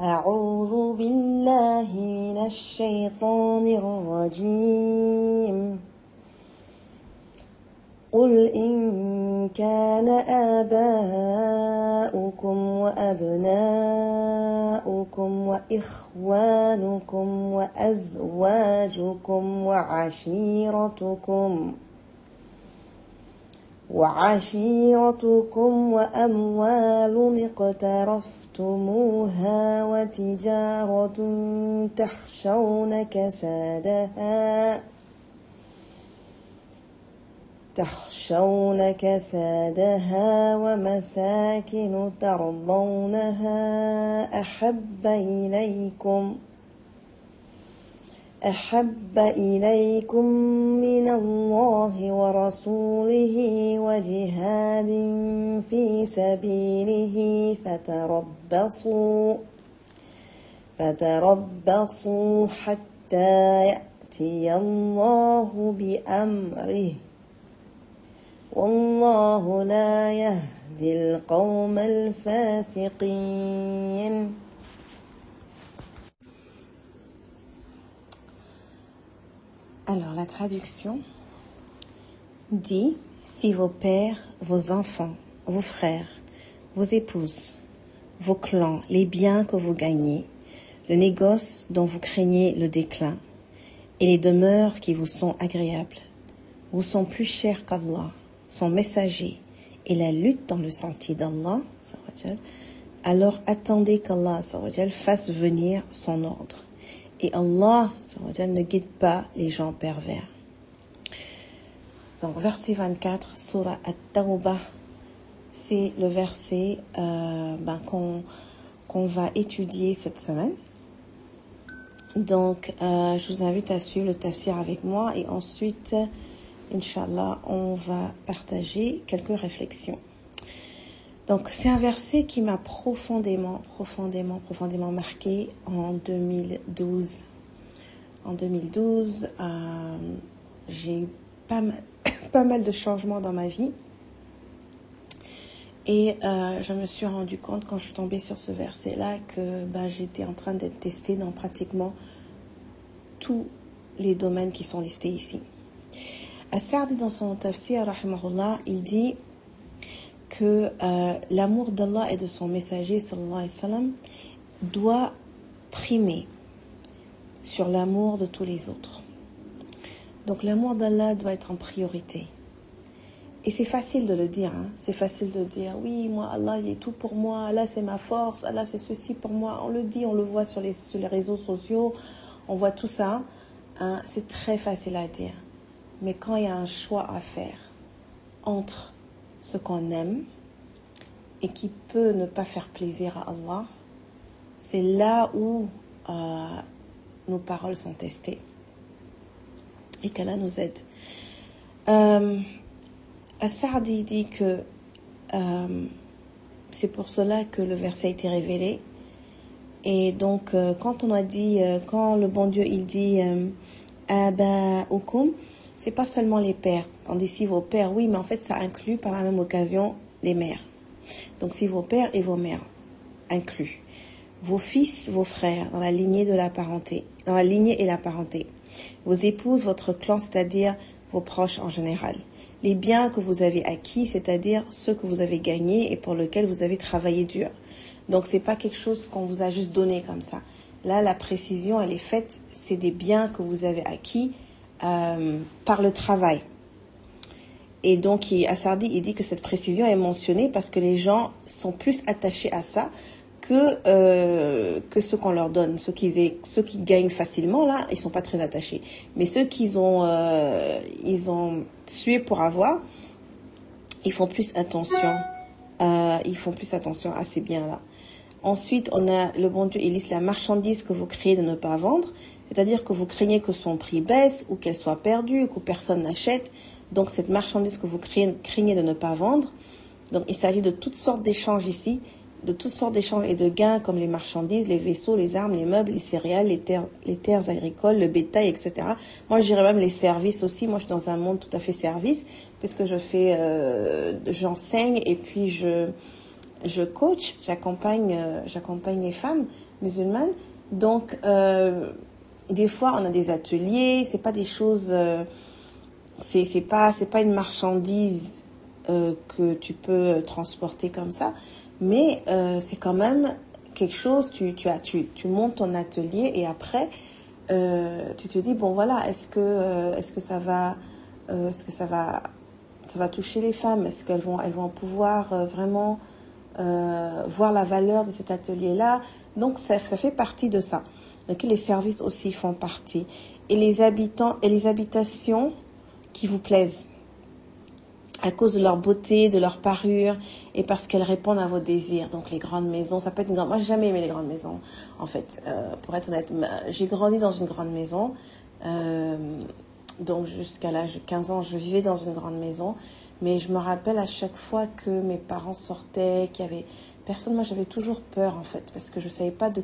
أعوذ بالله من الشيطان الرجيم. قل إن كان آباؤكم وأبناؤكم وإخوانكم وأزواجكم وعشيرتكم وعشيرتكم وأموال اقترفتموها وتجارة تخشون كسادها تخشون كسادها ومساكن ترضونها أحب إليكم أحب إليكم من الله ورسوله وجهاد في سبيله فتربصوا فتربصوا حتى يأتي الله بأمره. والله لا يهدي القوم الفاسقين. Alors la traduction dit si vos pères, vos enfants, vos frères, vos épouses, vos clans, les biens que vous gagnez, le négoce dont vous craignez le déclin, et les demeures qui vous sont agréables, vous sont plus chers qu'Allah, son messager, et la lutte dans le sentier d'Allah, alors attendez qu'Allah fasse venir son ordre. Et Allah ne guide pas les gens pervers. Donc verset 24, Surah At-Tawbah, c'est le verset euh, ben, qu'on va étudier cette semaine. Donc euh, je vous invite à suivre le tafsir avec moi et ensuite, Inch'Allah, on va partager quelques réflexions. Donc c'est un verset qui m'a profondément, profondément, profondément marqué en 2012. En 2012, euh, j'ai eu pas mal, pas mal de changements dans ma vie. Et euh, je me suis rendu compte quand je suis tombée sur ce verset-là que bah, j'étais en train d'être testée dans pratiquement tous les domaines qui sont listés ici. As-Sa'di dans son tafsir, il dit que euh, l'amour d'Allah et de son messager sallallahu doit primer sur l'amour de tous les autres. Donc l'amour d'Allah doit être en priorité. Et c'est facile de le dire, hein? c'est facile de dire, oui, moi, Allah, il est tout pour moi, Allah, c'est ma force, Allah, c'est ceci pour moi. On le dit, on le voit sur les, sur les réseaux sociaux, on voit tout ça. Hein? C'est très facile à dire. Mais quand il y a un choix à faire entre ce qu'on aime et qui peut ne pas faire plaisir à Allah, c'est là où euh, nos paroles sont testées et qu'Allah nous aide. Euh, dit que euh, c'est pour cela que le verset a été révélé. Et donc, euh, quand on a dit, quand le bon Dieu il dit Aba'ukum, c'est pas seulement les pères. On dit si vos pères, oui, mais en fait ça inclut par la même occasion les mères. Donc si vos pères et vos mères inclus, vos fils, vos frères dans la lignée de la parenté, dans la lignée et la parenté, vos épouses, votre clan, c'est-à-dire vos proches en général, les biens que vous avez acquis, c'est-à-dire ceux que vous avez gagnés et pour lesquels vous avez travaillé dur. Donc c'est pas quelque chose qu'on vous a juste donné comme ça. Là, la précision, elle est faite, c'est des biens que vous avez acquis euh, par le travail. Et donc, Assardi, il dit que cette précision est mentionnée parce que les gens sont plus attachés à ça que euh, que ce qu'on leur donne. Ceux qui ceux qui gagnent facilement là, ils sont pas très attachés. Mais ceux qui ont euh, ont sué pour avoir, ils font plus attention. Euh, ils font plus attention à ces biens là. Ensuite, on a le bon Dieu, il liste la marchandise que vous créez de ne pas vendre, c'est-à-dire que vous craignez que son prix baisse ou qu'elle soit perdue, ou que personne n'achète. Donc cette marchandise que vous craignez de ne pas vendre. Donc il s'agit de toutes sortes d'échanges ici, de toutes sortes d'échanges et de gains comme les marchandises, les vaisseaux, les armes, les meubles, les céréales, les terres, les terres agricoles, le bétail, etc. Moi, je dirais même les services aussi. Moi, je suis dans un monde tout à fait service puisque je fais, euh, j'enseigne et puis je je coach, j'accompagne, euh, j'accompagne les femmes musulmanes. Donc, euh, des fois, on a des ateliers. C'est pas des choses. Euh, c'est c'est pas c'est pas une marchandise euh, que tu peux transporter comme ça, mais euh, c'est quand même quelque chose. Tu tu as tu tu montes ton atelier et après euh, tu te dis bon voilà est-ce que est-ce que ça va est-ce que ça va ça va toucher les femmes? Est-ce qu'elles vont elles vont pouvoir vraiment voir la valeur de cet atelier-là? Donc ça, ça fait partie de ça. Donc les services aussi font partie et les habitants et les habitations qui vous plaisent à cause de leur beauté, de leur parure et parce qu'elles répondent à vos désirs. Donc les grandes maisons, ça peut être une grande... Moi, j'ai jamais aimé les grandes maisons, en fait. Euh, pour être honnête, j'ai grandi dans une grande maison. Euh, donc jusqu'à l'âge de 15 ans, je vivais dans une grande maison. Mais je me rappelle à chaque fois que mes parents sortaient, qu'il y avait personne, moi j'avais toujours peur en fait, parce que je savais pas de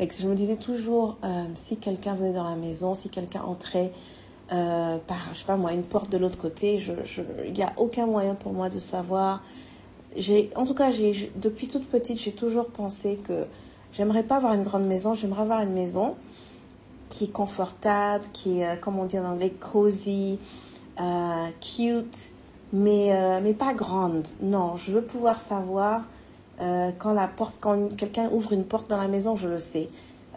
Je me disais toujours, euh, si quelqu'un venait dans la maison, si quelqu'un entrait, euh, par, je sais pas moi, une porte de l'autre côté. Il n'y a aucun moyen pour moi de savoir. En tout cas, depuis toute petite, j'ai toujours pensé que j'aimerais pas avoir une grande maison, j'aimerais avoir une maison qui est confortable, qui est, euh, comme on dit en anglais, cozy, cute, mais, mais pas grande. Non, je veux pouvoir savoir euh, quand la porte, quand quelqu'un ouvre une porte dans la maison, je le sais.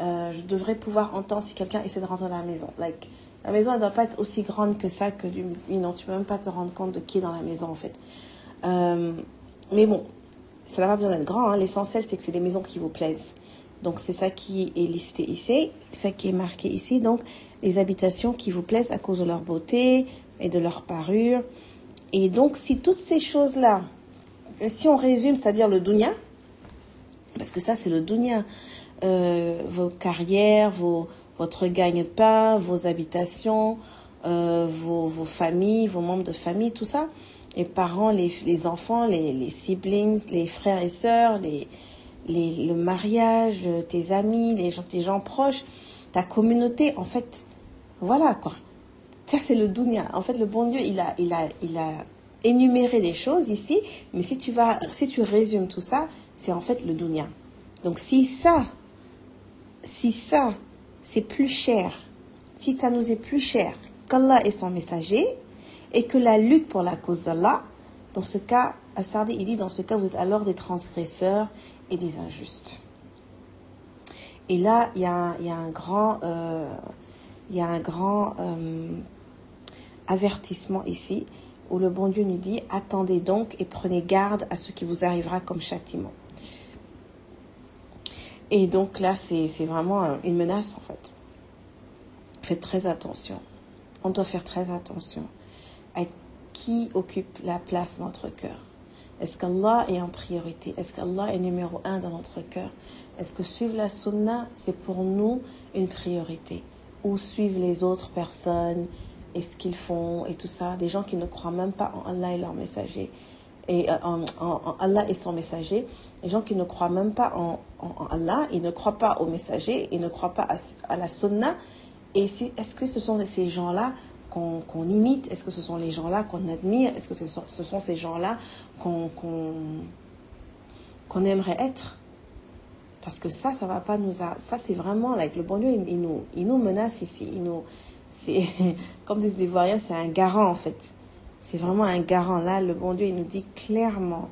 Euh, je devrais pouvoir entendre si quelqu'un essaie de rentrer dans la maison. Like, la maison, elle doit pas être aussi grande que ça, que du, non, tu peux même pas te rendre compte de qui est dans la maison, en fait. Euh, mais bon, ça n'a pas besoin d'être grand, hein. L'essentiel, c'est que c'est des maisons qui vous plaisent. Donc, c'est ça qui est listé ici, ça qui est marqué ici. Donc, les habitations qui vous plaisent à cause de leur beauté et de leur parure. Et donc, si toutes ces si on résume, c'est-à-dire le dunya, parce que ça, c'est le dunya, euh, vos carrières, vos, votre gagne-pain, vos habitations, euh, vos, vos, familles, vos membres de famille, tout ça. Les parents, les, les enfants, les, les, siblings, les frères et sœurs, les, les, le mariage, tes amis, les gens, tes gens proches, ta communauté, en fait, voilà quoi. Ça c'est le dunya. En fait, le bon Dieu, il a, il a, il a énuméré des choses ici, mais si tu vas, si tu résumes tout ça, c'est en fait le dunya. Donc si ça, si ça, c'est plus cher, si ça nous est plus cher qu'Allah et son messager, et que la lutte pour la cause d'Allah, dans ce cas, Assardi, il dit, dans ce cas, vous êtes alors des transgresseurs et des injustes. Et là, il y a, y a un grand, euh, il y a un grand euh, avertissement ici, où le bon Dieu nous dit, attendez donc et prenez garde à ce qui vous arrivera comme châtiment. Et donc là, c'est vraiment une menace en fait. Faites très attention. On doit faire très attention à qui occupe la place dans notre cœur. Est-ce qu'Allah est en priorité? Est-ce qu'Allah est numéro un dans notre cœur? Est-ce que suivre la sunna, c'est pour nous une priorité? Ou suivre les autres personnes et ce qu'ils font et tout ça. Des gens qui ne croient même pas en Allah et leur messager et euh, en, Allah et son messager, les gens qui ne croient même pas en, Allah, ils ne croient pas au messager, ils ne croient pas à, la sunna. Et est-ce que ce sont ces gens-là qu'on qu imite? Est-ce que ce sont les gens-là qu'on admire? Est-ce que ce sont, ce sont ces gens-là qu'on aimerait être? Parce que ça, ça va pas nous... A... Ça, c'est vraiment... Like, le bon Dieu, il, il, nous, il nous menace ici. Il nous... C'est comme des Ivoiriens, c'est un garant en fait. C'est vraiment un garant. Là, le bon Dieu, il nous dit clairement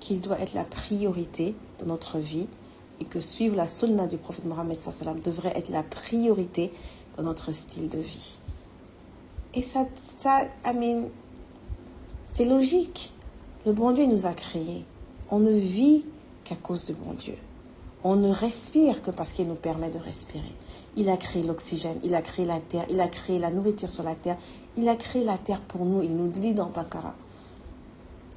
qu'il doit être la priorité de notre vie et que suivre la sunna du prophète Mohammed devrait être la priorité dans notre style de vie. Et ça, ça I c'est logique. Le bon Dieu nous a créés. On ne vit qu'à cause du bon Dieu. On ne respire que parce qu'il nous permet de respirer. Il a créé l'oxygène, il a créé la terre, il a créé la nourriture sur la terre, il a créé la terre pour nous, il nous dit dans Bakara.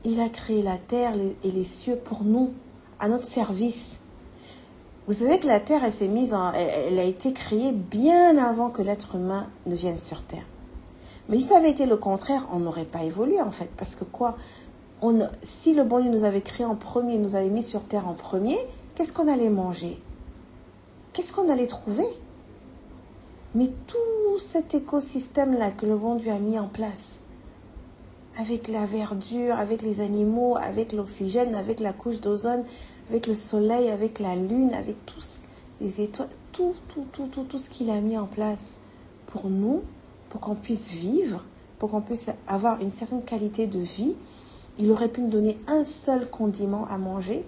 Il a créé la terre et les cieux pour nous, à notre service. Vous savez que la terre, elle s'est mise en, elle, a été créée bien avant que l'être humain ne vienne sur terre. Mais si ça avait été le contraire, on n'aurait pas évolué en fait. Parce que quoi? Si le bon Dieu nous avait créé en premier, nous avait mis sur terre en premier, qu'est-ce qu'on allait manger? Qu'est-ce qu'on allait trouver? Mais tout cet écosystème-là que le bon Dieu a mis en place, avec la verdure, avec les animaux, avec l'oxygène, avec la couche d'ozone, avec le soleil, avec la lune, avec tous les étoiles, tout, tout, tout, tout, tout ce qu'il a mis en place pour nous, pour qu'on puisse vivre, pour qu'on puisse avoir une certaine qualité de vie. Il aurait pu nous donner un seul condiment à manger,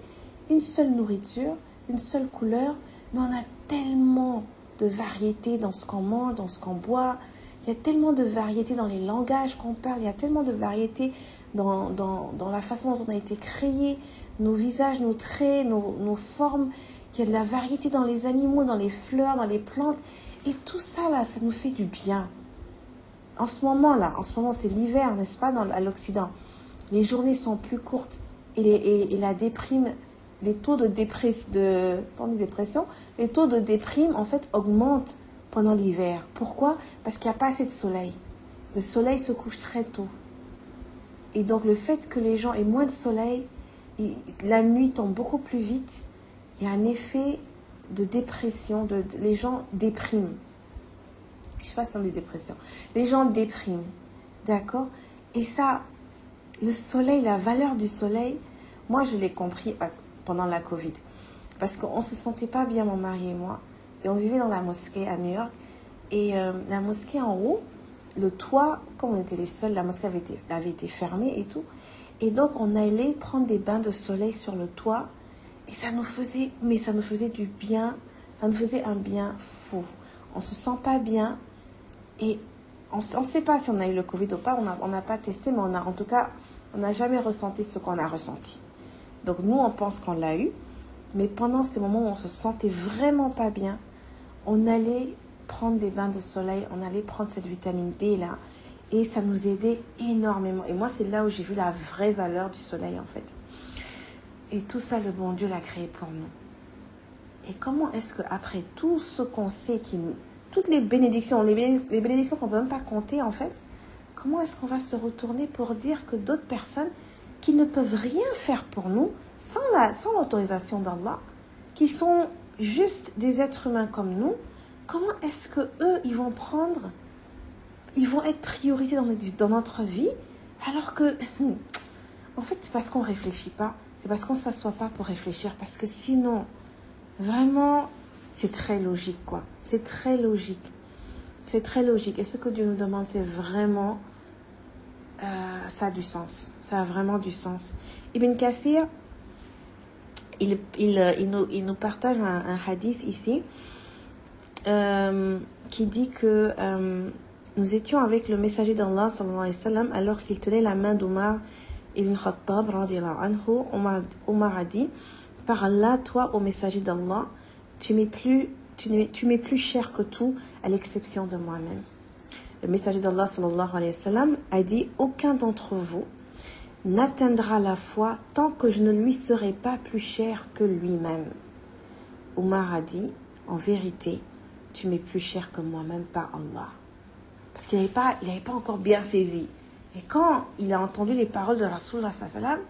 une seule nourriture, une seule couleur, mais on a tellement de variété dans ce qu'on mange, dans ce qu'on boit, il y a tellement de variété dans les langages qu'on parle, il y a tellement de variété dans, dans, dans, la façon dont on a été créé, nos visages, nos traits, nos, nos, formes. Il y a de la variété dans les animaux, dans les fleurs, dans les plantes. Et tout ça, là, ça nous fait du bien. En ce moment, là, en ce moment, c'est l'hiver, n'est-ce pas, dans, à l'Occident. Les journées sont plus courtes et, les, et, et la déprime, les taux de, de, dépression, les taux de déprime, en fait, augmentent pendant l'hiver. Pourquoi? Parce qu'il n'y a pas assez de soleil. Le soleil se couche très tôt. Et donc le fait que les gens aient moins de soleil, la nuit tombe beaucoup plus vite, il y a un effet de dépression, de, les gens dépriment. Je ne sais pas si on dit dépression. Les gens dépriment, d'accord? Et ça, le soleil, la valeur du soleil, moi je l'ai compris pendant la Covid. Parce qu'on ne se sentait pas bien, mon mari et moi. Et on vivait dans la mosquée à New York. Et euh, la mosquée en haut, le toit, comme on était les seuls, la mosquée avait été, avait été fermée et tout. Et donc on allait prendre des bains de soleil sur le toit. Et ça nous faisait, mais ça nous faisait du bien. Ça nous faisait un bien fou. On se sent pas bien. Et on ne sait pas si on a eu le Covid ou pas. On n'a pas testé, mais en tout cas, on n'a jamais ressenti ce qu'on a ressenti. Donc nous, on pense qu'on l'a eu. Mais pendant ces moments où on se sentait vraiment pas bien, on allait prendre des bains de soleil, on allait prendre cette vitamine D là, et ça nous aidait énormément. Et moi, c'est là où j'ai vu la vraie valeur du soleil en fait. Et tout ça, le bon Dieu l'a créé pour nous. Et comment est-ce que après tout ce qu'on sait, toutes les bénédictions, les, bénédictions qu'on peut même pas compter en fait, comment est-ce qu'on va se retourner pour dire que d'autres personnes qui ne peuvent rien faire pour nous, sans l'autorisation sans d'Allah, qui sont juste des êtres humains comme nous, comment est-ce que eux, ils vont prendre, ils vont être priorité dans, dans notre vie, alors que, en fait, c'est parce qu'on réfléchit pas, c'est parce qu'on s'assoit pas pour réfléchir, parce que sinon, vraiment, c'est très logique, quoi. C'est très logique. C'est très logique. Et ce que Dieu nous demande, c'est vraiment, euh, ça a du sens. Ça a vraiment du sens. Ibn Kathir, il, il, euh, il, nous, il nous partage un, hadith ici euh, qui dit que euh, nous étions avec le messager d'Allah alors qu'il tenait la main d'Omar ibn Khattab anhu. Omar, Omar a dit Par Allah, toi, au messager d'Allah, tu m'es plus, tu, tu m'es plus cher que tout à l'exception de moi-même. Le messager d'Allah sallallahu alayhi wa sallam a dit Aucun d'entre vous n'atteindra la foi tant que je ne lui serai pas plus cher que lui-même. Omar a dit, en vérité, tu m'es plus cher que moi-même par Allah. Parce qu'il n'avait pas, pas encore bien saisi. Et quand il a entendu les paroles de Rasulullah sallam,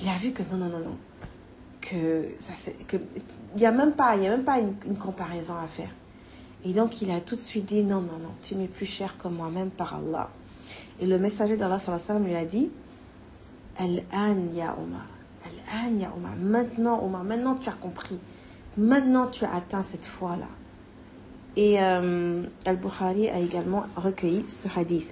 il a vu que non, non, non, non. Que il n'y a même pas, a même pas une, comparaison à faire. Et donc il a tout de suite dit non, non, non, tu m'es plus cher que moi-même par Allah. Et le messager d'Allah lui a dit, Al-an ya Omar. Al-an ya Omar. Maintenant, Omar, maintenant tu as compris. Maintenant tu as atteint cette foi-là. Et euh, Al-Bukhari a également recueilli ce hadith.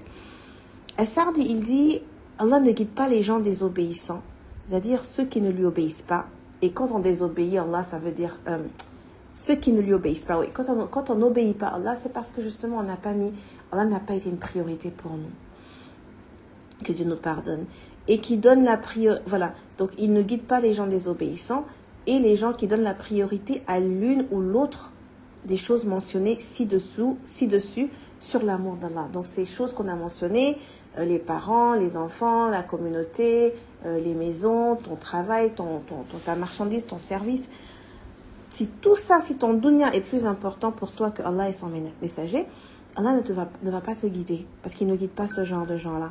Al-Sardi, il dit Allah ne guide pas les gens désobéissants, c'est-à-dire ceux qui ne lui obéissent pas, Et quand on désobéit Allah, ça veut dire euh, ceux qui ne lui obéissent pas. Oui, quand on quand on n'obéit pas à Allah, c'est parce que justement on n'a pas mis, Allah n'a pas été une priorité pour nous. Que Dieu nous pardonne et qui donne la priorité. Voilà, donc il ne guide pas les gens désobéissants et les gens qui donnent la priorité à l'une ou l'autre des choses mentionnées ci-dessous, ci-dessus sur l'amour d'Allah. Donc ces choses qu'on a mentionnées, euh, les parents, les enfants, la communauté, euh, les maisons, ton travail, ton, ton, ta marchandise, ton service. Si tout ça, si ton dunya est plus important pour toi que Allah et son messager, Allah ne, te va, ne va pas te guider parce qu'il ne guide pas ce genre de gens-là.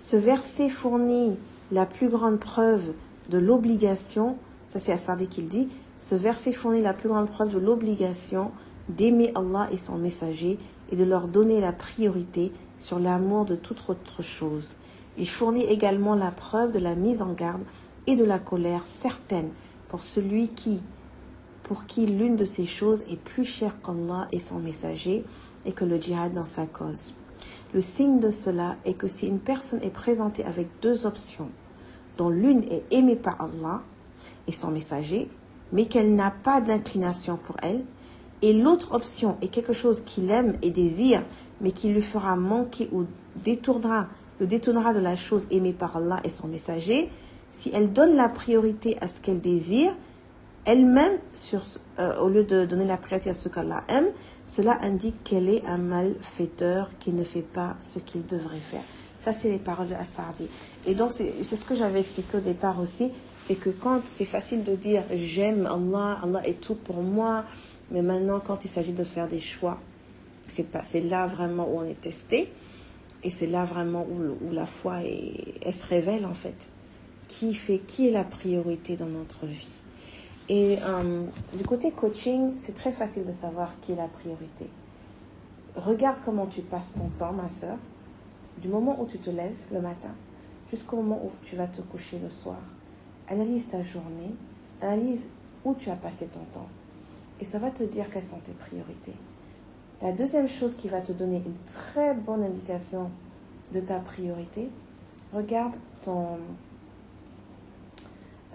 Ce verset fournit la plus grande preuve de l'obligation, ça c'est Assardi qui le dit, ce verset fournit la plus grande preuve de l'obligation d'aimer Allah et son messager et de leur donner la priorité sur l'amour de toute autre chose. Il fournit également la preuve de la mise en garde et de la colère certaine pour celui qui, pour qui l'une de ces choses est plus chère qu'Allah et son messager et que le djihad dans sa cause. Le signe de cela est que si une personne est présentée avec deux options, dont l'une est aimée par Allah et son messager, mais qu'elle n'a pas d'inclination pour elle, et l'autre option est quelque chose qu'il aime et désire, mais qui lui fera manquer ou détournera, le détournera de la chose aimée par Allah et son messager, si elle donne la priorité à ce qu'elle désire, elle-même, euh, au lieu de donner la priorité à ce qu'Allah aime, cela indique qu'elle est un malfaiteur qui ne fait pas ce qu'il devrait faire. Ça, c'est les paroles de. Et donc, c'est ce que j'avais expliqué au départ aussi, c'est que quand c'est facile de dire j'aime Allah, Allah est tout pour moi, mais maintenant, quand il s'agit de faire des choix, c'est pas, c'est là vraiment où on est testé, et c'est là vraiment où, où la foi est, elle se révèle en fait. Qui fait, qui est la priorité dans notre vie? Et euh, du côté coaching, c'est très facile de savoir qui est la priorité. Regarde comment tu passes ton temps, ma soeur, du moment où tu te lèves le matin jusqu'au moment où tu vas te coucher le soir. Analyse ta journée, analyse où tu as passé ton temps. Et ça va te dire quelles sont tes priorités. La deuxième chose qui va te donner une très bonne indication de ta priorité, regarde ton,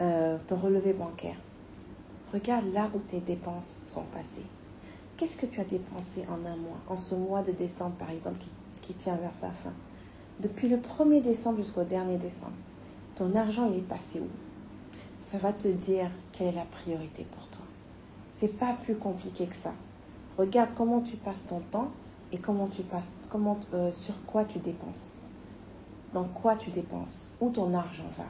euh, ton relevé bancaire. Regarde là où tes dépenses sont passées. Qu'est-ce que tu as dépensé en un mois, en ce mois de décembre par exemple qui, tient vers sa fin? Depuis le 1er décembre jusqu'au dernier décembre, ton argent il est passé où? Ça va te dire quelle est la priorité pour toi. C'est pas plus compliqué que ça. Regarde comment tu passes ton temps et comment tu passes, comment, euh, sur quoi tu dépenses. Dans quoi tu dépenses, où ton argent va?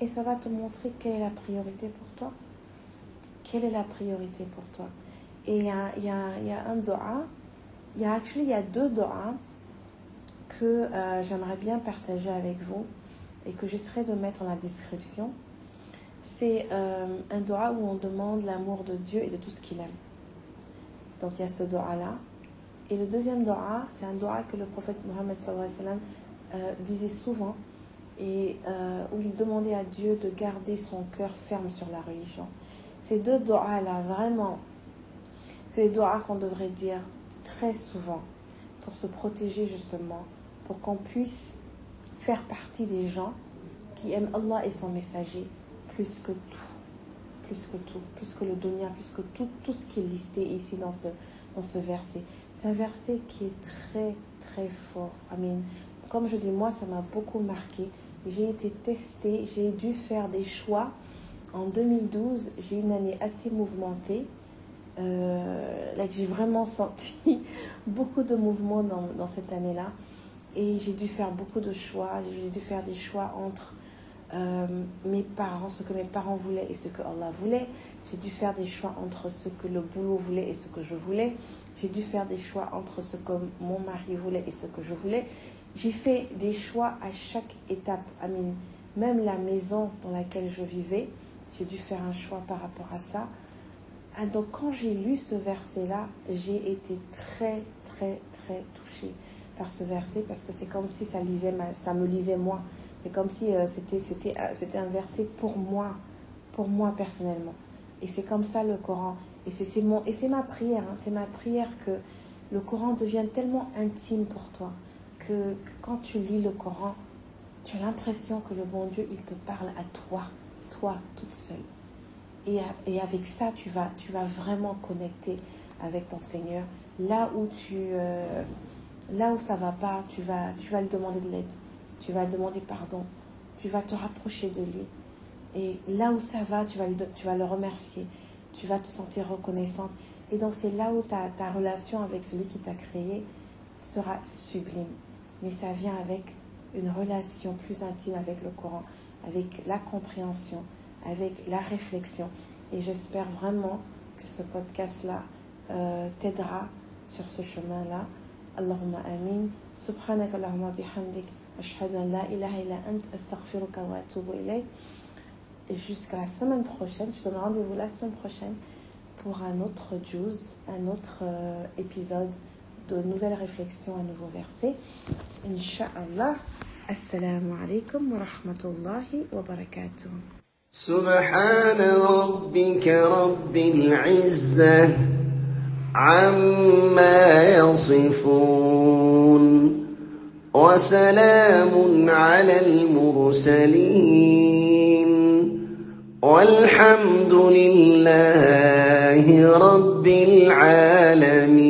Et ça va te montrer quelle est la priorité pour toi. Quelle est la priorité pour toi? Et il y a, un doa, il y a, actually, y a deux doa que euh, j'aimerais bien partager avec vous et que j'essaierai de mettre dans la description. C'est euh, un doa où on demande l'amour de Dieu et de tout ce qu'il aime. Donc il y a ce doa-là. Et le deuxième doa, c'est un doa que le prophète Mohammed euh, disait souvent et euh, où il demandait à Dieu de garder son cœur ferme sur la religion. Ces deux doigts-là, vraiment, c'est des doigts qu'on devrait dire très souvent pour se protéger justement, pour qu'on puisse faire partie des gens qui aiment Allah et son messager plus que tout, plus que tout, plus que le dunya, plus que tout, tout ce qui est listé ici dans ce, dans ce verset. C'est un verset qui est très, très fort. Amen. Comme je dis, moi, ça m'a beaucoup marqué. J'ai été testée, j'ai dû faire des choix en 2012, j'ai eu une année assez mouvementée. Euh, là, j'ai vraiment senti beaucoup de mouvements dans, cette année-là. Et j'ai dû faire beaucoup de choix. J'ai dû faire des choix entre euh, mes parents, ce que mes parents voulaient et ce que Allah voulait. J'ai dû faire des choix entre ce que le boulot voulait et ce que je voulais. J'ai dû faire des choix entre ce que mon mari voulait et ce que je voulais. J'ai fait des choix à chaque étape. Même la maison dans laquelle je vivais, j'ai dû faire un choix par rapport à ça. Ah, donc quand j'ai lu ce verset-là, j'ai été très, très, très touchée par ce verset parce que c'est comme si ça, lisait ça me lisait moi. C'est comme si euh, euh, c'était un verset pour moi, pour moi personnellement. Et c'est comme ça le Coran. Et c'est, ma prière, hein. c'est ma prière que le Coran devienne tellement intime pour toi que quand tu lis le Coran, tu as l'impression que le bon Dieu, il te parle à toi toi toute seule. Et, et avec ça, tu vas, tu vas vraiment connecter avec ton Seigneur. Là où tu, euh, là où ça va pas, tu vas, tu vas lui demander de l'aide. Tu vas lui demander pardon. Tu vas te rapprocher de lui. Et là où ça va, tu vas, tu vas le remercier. Tu vas te sentir reconnaissante. Et donc c'est là où ta, ta relation avec celui qui t'a créé sera sublime. Mais ça vient avec une relation plus intime avec le Coran, avec la compréhension, avec la réflexion. Et j'espère vraiment que ce podcast-là euh, t'aidera sur ce chemin-là. Allahumma amin. Subhanak Allahumma bihamdik. Ashhadu an la ilaha illa ant astaghfiruka wa atubu ilayk. Jusqu'à la semaine prochaine, je te donne rendez-vous la semaine prochaine pour un autre juice, un autre euh, épisode de nouvelles réflexions, un nouveau verset. Inch'Allah. Alaikum wa rahmatullahi wa barakatuh. سبحان ربك رب العزة عما يصفون وسلام على المرسلين والحمد لله رب العالمين